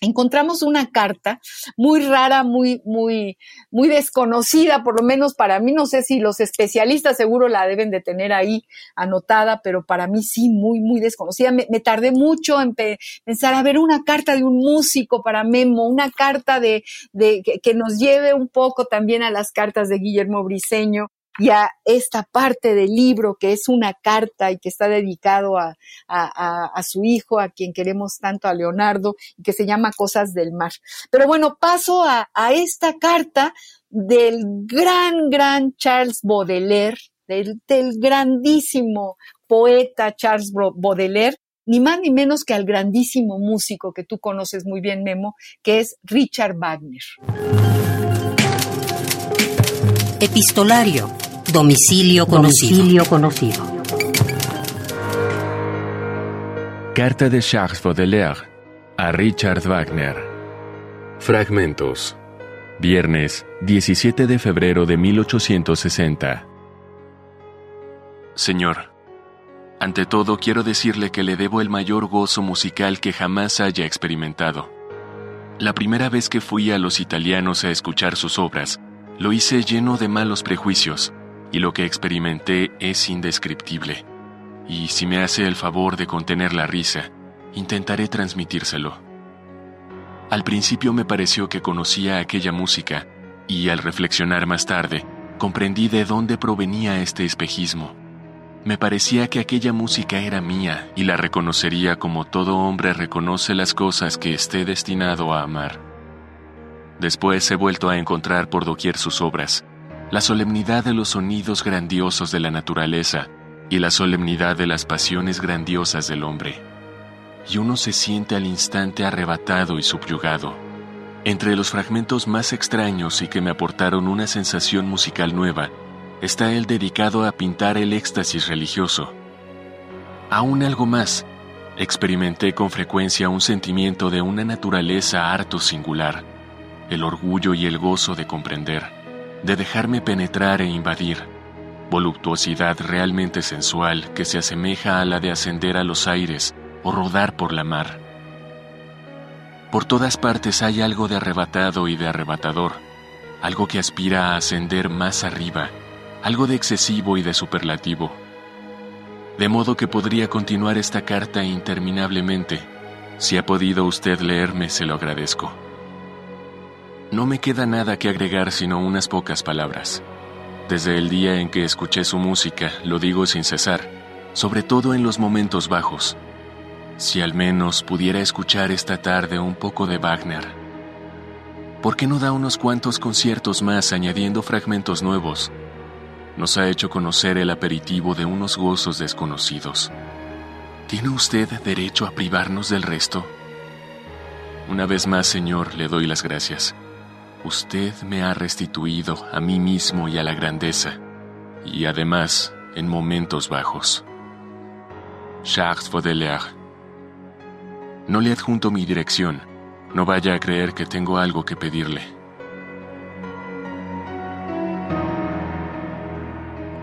Speaker 2: encontramos una carta muy rara, muy, muy, muy desconocida, por lo menos para mí, no sé si los especialistas seguro la deben de tener ahí anotada, pero para mí sí, muy, muy desconocida. Me, tardé mucho en pensar, a ver, una carta de un músico para Memo, una carta de, de que nos lleve un poco también a las cartas de Guillermo Briseño y a esta parte del libro que es una carta y que está dedicado a, a, su hijo, a quien queremos tanto, a Leonardo, y que se llama Cosas del Mar. Pero bueno, paso a, a esta carta del gran, gran Charles Baudelaire, del, del grandísimo poeta Charles Baudelaire, ni más ni menos que al grandísimo músico que tú conoces muy bien, Memo, que es Richard Wagner.
Speaker 5: Epistolario Domicilio conocido. conocido.
Speaker 6: Carta de Charles Baudelaire a Richard Wagner. Fragmentos. Viernes, 17 de febrero de 1860. Señor, ante todo quiero decirle que le debo el mayor gozo musical que jamás haya experimentado. La primera vez que fui a los italianos a escuchar sus obras, lo hice lleno de malos prejuicios y lo que experimenté es indescriptible. Y si me hace el favor de contener la risa, intentaré transmitírselo. Al principio me pareció que conocía aquella música, y al reflexionar más tarde, comprendí de dónde provenía este espejismo. Me parecía que aquella música era mía y la reconocería como todo hombre reconoce las cosas que esté destinado a amar. Después he vuelto a encontrar por doquier sus obras, la solemnidad de los sonidos grandiosos de la naturaleza y la solemnidad de las pasiones grandiosas del hombre. Y uno se siente al instante arrebatado y subyugado. Entre los fragmentos más extraños y que me aportaron una sensación musical nueva, está él dedicado a pintar el éxtasis religioso. Aún algo más, experimenté con frecuencia un sentimiento de una naturaleza harto singular, el orgullo y el gozo de comprender, de dejarme penetrar e invadir, voluptuosidad realmente sensual que se asemeja a la de ascender a los aires o rodar por la mar. Por todas partes hay algo de arrebatado y de arrebatador, algo que aspira a ascender más arriba, algo de excesivo y de superlativo. De modo que podría continuar esta carta interminablemente. Si ha podido usted leerme, se lo agradezco. No me queda nada que agregar sino unas pocas palabras. Desde el día en que escuché su música, lo digo sin cesar, sobre todo en los momentos bajos. Si al menos pudiera escuchar esta tarde un poco de Wagner. ¿Por qué no da unos cuantos conciertos más añadiendo fragmentos nuevos? Nos ha hecho conocer el aperitivo de unos gozos desconocidos. ¿Tiene usted derecho a privarnos del resto? Una vez más, Señor, le doy las gracias. Usted me ha restituido a mí mismo y a la grandeza, y además en momentos bajos. Charles Baudelaire no le adjunto mi dirección. No vaya a creer que tengo algo que pedirle.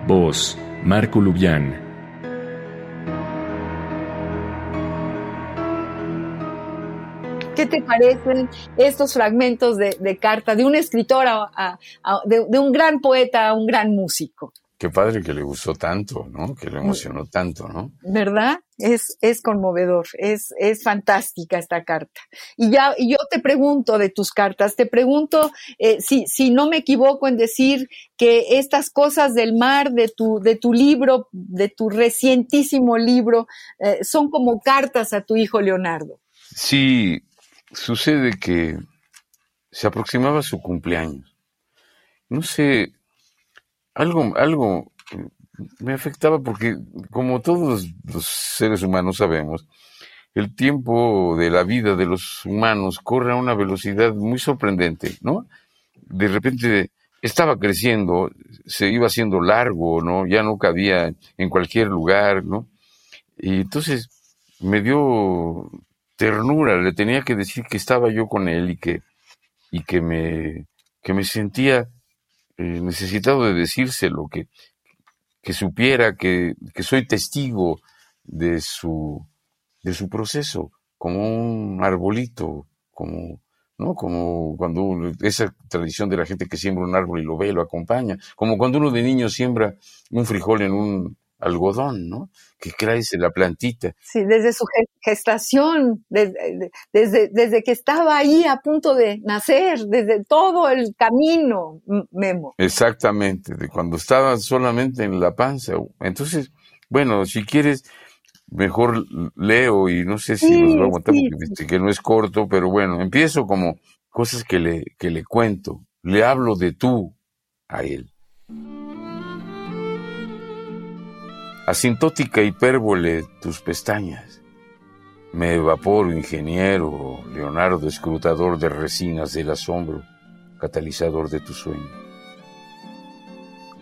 Speaker 7: Voz, Marco Lubián.
Speaker 2: ¿Qué te parecen estos fragmentos de, carta de un escritor, de, un gran poeta a un gran músico?
Speaker 1: Qué padre que le gustó tanto, ¿no? Que le emocionó tanto, ¿no?
Speaker 2: ¿Verdad? Es, es conmovedor, es, es fantástica esta carta. Y ya, y yo te pregunto de tus cartas, te pregunto eh, si, si no me equivoco en decir que estas cosas del mar, de tu, de tu libro, de tu recientísimo libro, eh, son como cartas a tu hijo Leonardo.
Speaker 1: Sí, sucede que se aproximaba su cumpleaños. No sé, algo, algo me afectaba porque, como todos los seres humanos sabemos, el tiempo de la vida de los humanos corre a una velocidad muy sorprendente, ¿no? De repente estaba creciendo, se iba haciendo largo, ¿no? Ya no cabía en cualquier lugar, ¿no? Y entonces me dio ternura, le tenía que decir que estaba yo con él y que, y que me, que me sentía eh, necesitado de decírselo, que, que supiera que, que, soy testigo de su, de su proceso, como un arbolito, como, ¿no? Como cuando esa tradición de la gente que siembra un árbol y lo ve, lo acompaña, como cuando uno de niño siembra un frijol en un algodón, ¿no? Que crece la plantita.
Speaker 2: Sí, desde su gestación, desde, desde, desde, que estaba ahí a punto de nacer, desde todo el camino, Memo.
Speaker 1: Exactamente, de cuando estaba solamente en la panza. Entonces, bueno, si quieres, mejor leo y no sé si nos va a aguantar porque que no es corto, pero bueno, empiezo como cosas que le, que le cuento. Le hablo de tú a él. Asintótica hipérbole tus pestañas. Me evaporo, ingeniero, Leonardo, escrutador de resinas del asombro, catalizador de tu sueño.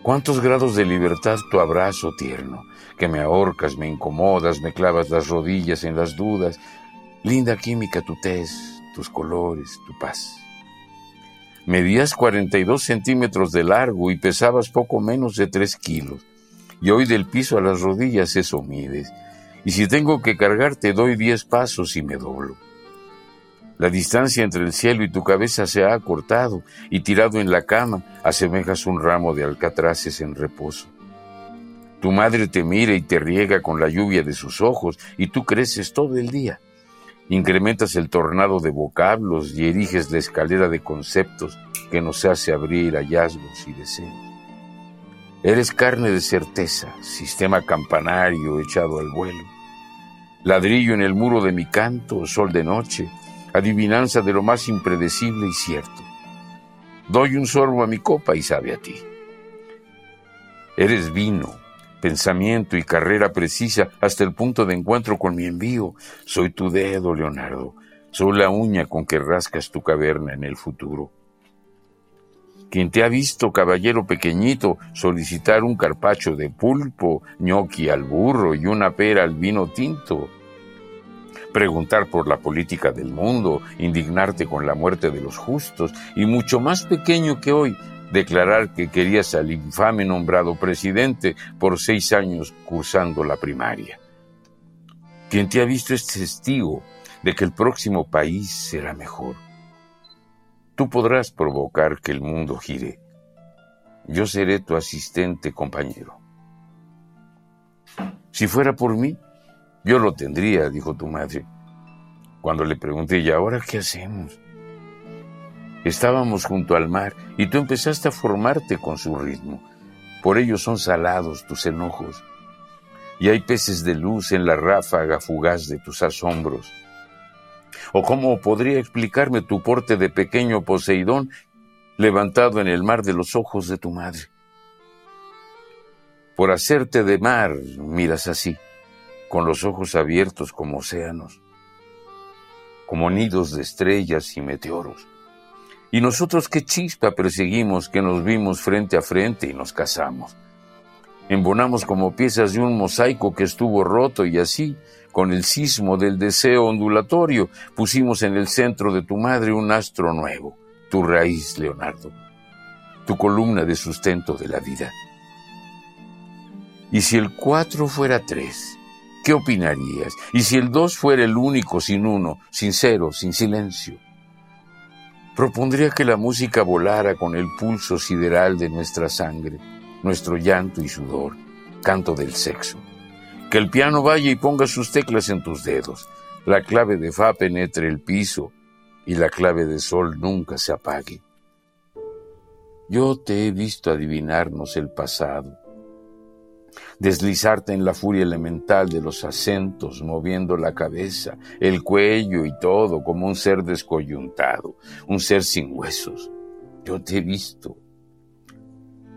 Speaker 1: ¿Cuántos grados de libertad tu abrazo tierno? Que me ahorcas, me incomodas, me clavas las rodillas en las dudas. Linda química tu tez, tus colores, tu paz. Medías 42 centímetros de largo y pesabas poco menos de 3 kilos y hoy del piso a las rodillas eso mides. Y si tengo que cargarte, doy diez pasos y me doblo. La distancia entre el cielo y tu cabeza se ha acortado y tirado en la cama asemejas un ramo de alcatraces en reposo. Tu madre te mira y te riega con la lluvia de sus ojos y tú creces todo el día. Incrementas el tornado de vocablos y eriges la escalera de conceptos que nos hace abrir hallazgos y deseos. Eres carne de certeza, sistema campanario echado al vuelo. Ladrillo en el muro de mi canto, sol de noche, adivinanza de lo más impredecible y cierto. Doy un sorbo a mi copa y sabe a ti. Eres vino, pensamiento y carrera precisa hasta el punto de encuentro con mi envío. Soy tu dedo, Leonardo. Soy la uña con que rascas tu caverna en el futuro. Quien te ha visto, caballero pequeñito, solicitar un carpacho de pulpo, ñoqui al burro y una pera al vino tinto? Preguntar por la política del mundo, indignarte con la muerte de los justos y mucho más pequeño que hoy, declarar que querías al infame nombrado presidente por seis años cursando la primaria. Quien te ha visto es testigo de que el próximo país será mejor Tú podrás provocar que el mundo gire. Yo seré tu asistente compañero. Si fuera por mí, yo lo tendría, dijo tu madre. Cuando le pregunté, ¿y ahora qué hacemos? Estábamos junto al mar y tú empezaste a formarte con su ritmo. Por ello son salados tus enojos. Y hay peces de luz en la ráfaga fugaz de tus asombros. ¿O cómo podría explicarme tu porte de pequeño Poseidón levantado en el mar de los ojos de tu madre? Por hacerte de mar miras así, con los ojos abiertos como océanos, como nidos de estrellas y meteoros. Y nosotros qué chispa perseguimos que nos vimos frente a frente y nos casamos. Embonamos como piezas de un mosaico que estuvo roto y así con el sismo del deseo ondulatorio, pusimos en el centro de tu madre un astro nuevo, tu raíz, Leonardo, tu columna de sustento de la vida. ¿Y si el cuatro fuera tres? ¿Qué opinarías? ¿Y si el dos fuera el único sin uno, sin cero, sin silencio? Propondría que la música volara con el pulso sideral de nuestra sangre, nuestro llanto y sudor, canto del sexo que el piano vaya y ponga sus teclas en tus dedos. La clave de Fa penetre el piso y la clave de Sol nunca se apague. Yo te he visto adivinarnos el pasado, deslizarte en la furia elemental de los acentos, moviendo la cabeza, el cuello y todo como un ser descoyuntado, un ser sin huesos. Yo te he visto.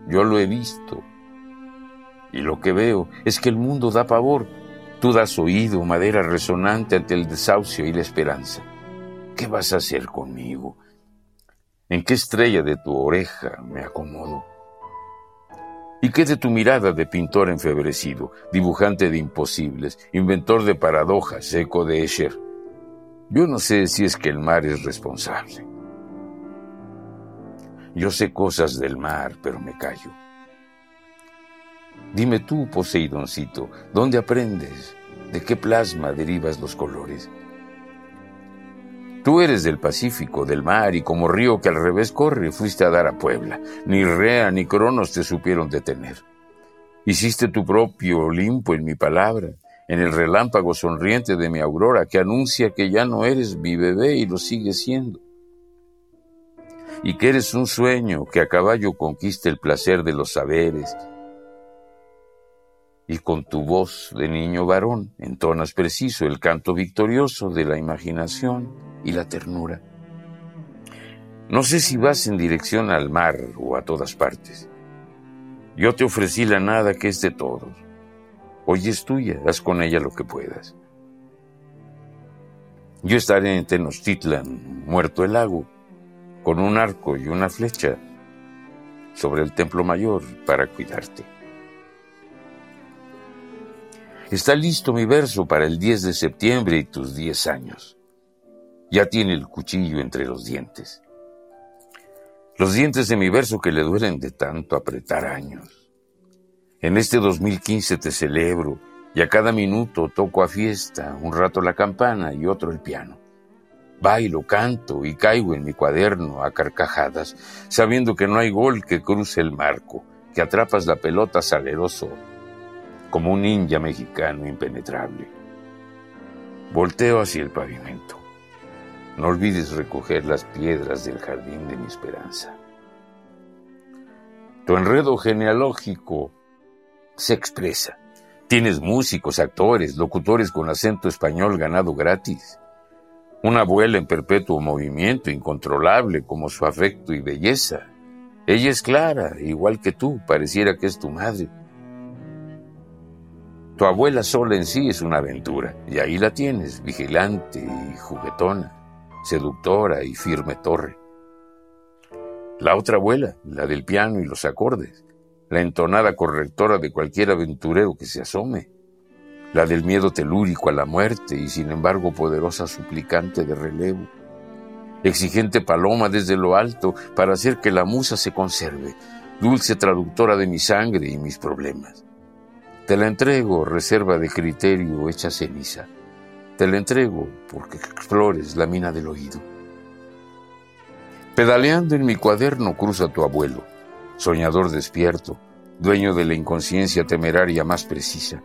Speaker 1: Yo lo he visto y lo que veo es que el mundo da pavor. Tú das oído, madera resonante ante el desahucio y la esperanza. ¿Qué vas a hacer conmigo? ¿En qué estrella de tu oreja me acomodo? ¿Y qué de tu mirada de pintor enfebrecido, dibujante de imposibles, inventor de paradojas, eco de Escher? Yo no sé si es que el mar es responsable. Yo sé cosas del mar, pero me callo. Dime tú, Poseidoncito, ¿dónde aprendes? ¿De qué plasma derivas los colores? Tú eres del Pacífico, del mar, y como río que al revés corre, fuiste a dar a Puebla. Ni Rea ni Cronos te supieron detener. Hiciste tu propio Olimpo en mi palabra, en el relámpago sonriente de mi aurora, que anuncia que ya no eres mi bebé y lo sigues siendo. Y que eres un sueño que a caballo conquista el placer de los saberes, y con tu voz de niño varón entonas preciso el canto victorioso de la imaginación y la ternura. No sé si vas en dirección al mar o a todas partes. Yo te ofrecí la nada que es de todos. Hoy es tuya, haz con ella lo que puedas. Yo estaré en Tenochtitlan, muerto el lago, con un arco y una flecha sobre el templo mayor para cuidarte. Está listo mi verso para el 10 de septiembre y tus 10 años. Ya tiene el cuchillo entre los dientes. Los dientes de mi verso que le duelen de tanto apretar años. En este 2015 te celebro y a cada minuto toco a fiesta, un rato la campana y otro el piano. Bailo, canto y caigo en mi cuaderno a carcajadas, sabiendo que no hay gol que cruce el marco, que atrapas la pelota saleroso como un ninja mexicano impenetrable. Volteo hacia el pavimento. No olvides recoger las piedras del jardín de mi esperanza. Tu enredo genealógico se expresa. Tienes músicos, actores, locutores con acento español ganado gratis. Una abuela en perpetuo movimiento, incontrolable como su afecto y belleza. Ella es clara, igual que tú, pareciera que es tu madre tu abuela sola en sí es una aventura, y ahí la tienes, vigilante y juguetona, seductora y firme torre. La otra abuela, la del piano y los acordes, la entonada correctora de cualquier aventurero que se asome, la del miedo telúrico a la muerte y sin embargo poderosa suplicante de relevo, exigente paloma desde lo alto para hacer que la musa se conserve, dulce traductora de mi sangre y mis problemas. Te la entrego, reserva de criterio hecha ceniza. Te la entrego porque explores la mina del oído. Pedaleando en mi cuaderno cruza tu abuelo, soñador despierto, dueño de la inconsciencia temeraria más precisa.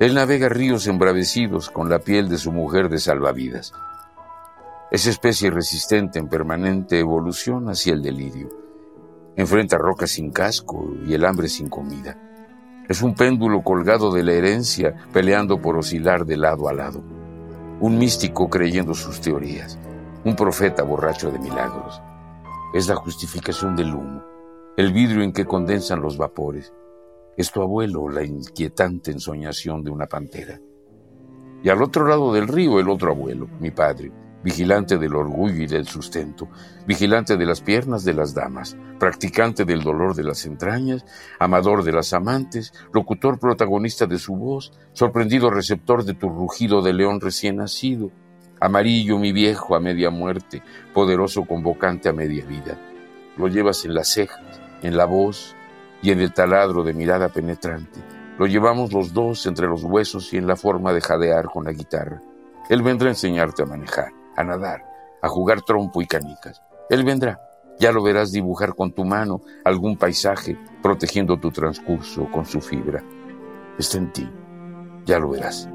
Speaker 1: Él navega ríos embravecidos con la piel de su mujer de salvavidas. Es especie resistente en permanente evolución hacia el delirio. Enfrenta rocas sin casco y el hambre sin comida. Es un péndulo colgado de la herencia, peleando por oscilar de lado a lado. Un místico creyendo sus teorías. Un profeta borracho de milagros. Es la justificación del humo, el vidrio en que condensan los vapores. Es tu abuelo, la inquietante ensoñación de una pantera. Y al otro lado del río, el otro abuelo, mi padre, vigilante del orgullo y del sustento, vigilante de las piernas de las damas, practicante del dolor de las entrañas, amador de las amantes, locutor protagonista de su voz, sorprendido receptor de tu rugido de león recién nacido, amarillo mi viejo a media muerte, poderoso convocante a media vida. Lo llevas en las cejas, en la voz y en el taladro de mirada penetrante. Lo llevamos los dos entre los huesos y en la forma de jadear con la guitarra. Él vendrá a enseñarte a manejar a nadar, a jugar trompo y canicas. Él vendrá. Ya lo verás dibujar con tu mano algún paisaje, protegiendo tu transcurso con su fibra. Está en ti. Ya lo verás.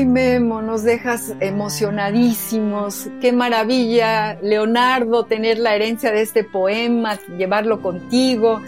Speaker 2: Ay, Memo, nos dejas emocionadísimos. Qué maravilla, Leonardo, tener la herencia de este poema, llevarlo contigo.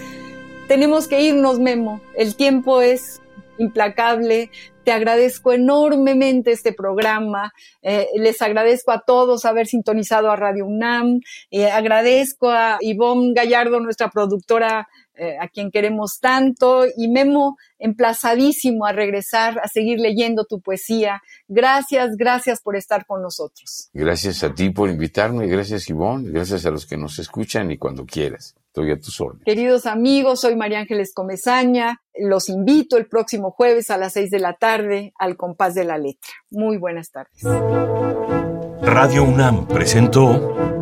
Speaker 2: Tenemos que irnos, Memo. El tiempo es implacable. Te agradezco enormemente este programa. Eh, les agradezco a todos haber sintonizado a Radio UNAM. Eh, agradezco a Ivonne Gallardo, nuestra productora eh, a quien queremos tanto, y Memo, emplazadísimo a regresar, a seguir leyendo tu poesía. Gracias, gracias por estar con nosotros.
Speaker 1: Gracias a ti por invitarme, gracias Ivonne, gracias a los que nos escuchan y cuando quieras. Estoy a tus órdenes.
Speaker 2: Queridos amigos, soy María Ángeles Comezaña. Los invito el próximo jueves a las seis de la tarde al compás de la letra. Muy buenas tardes.
Speaker 8: Radio UNAM presentó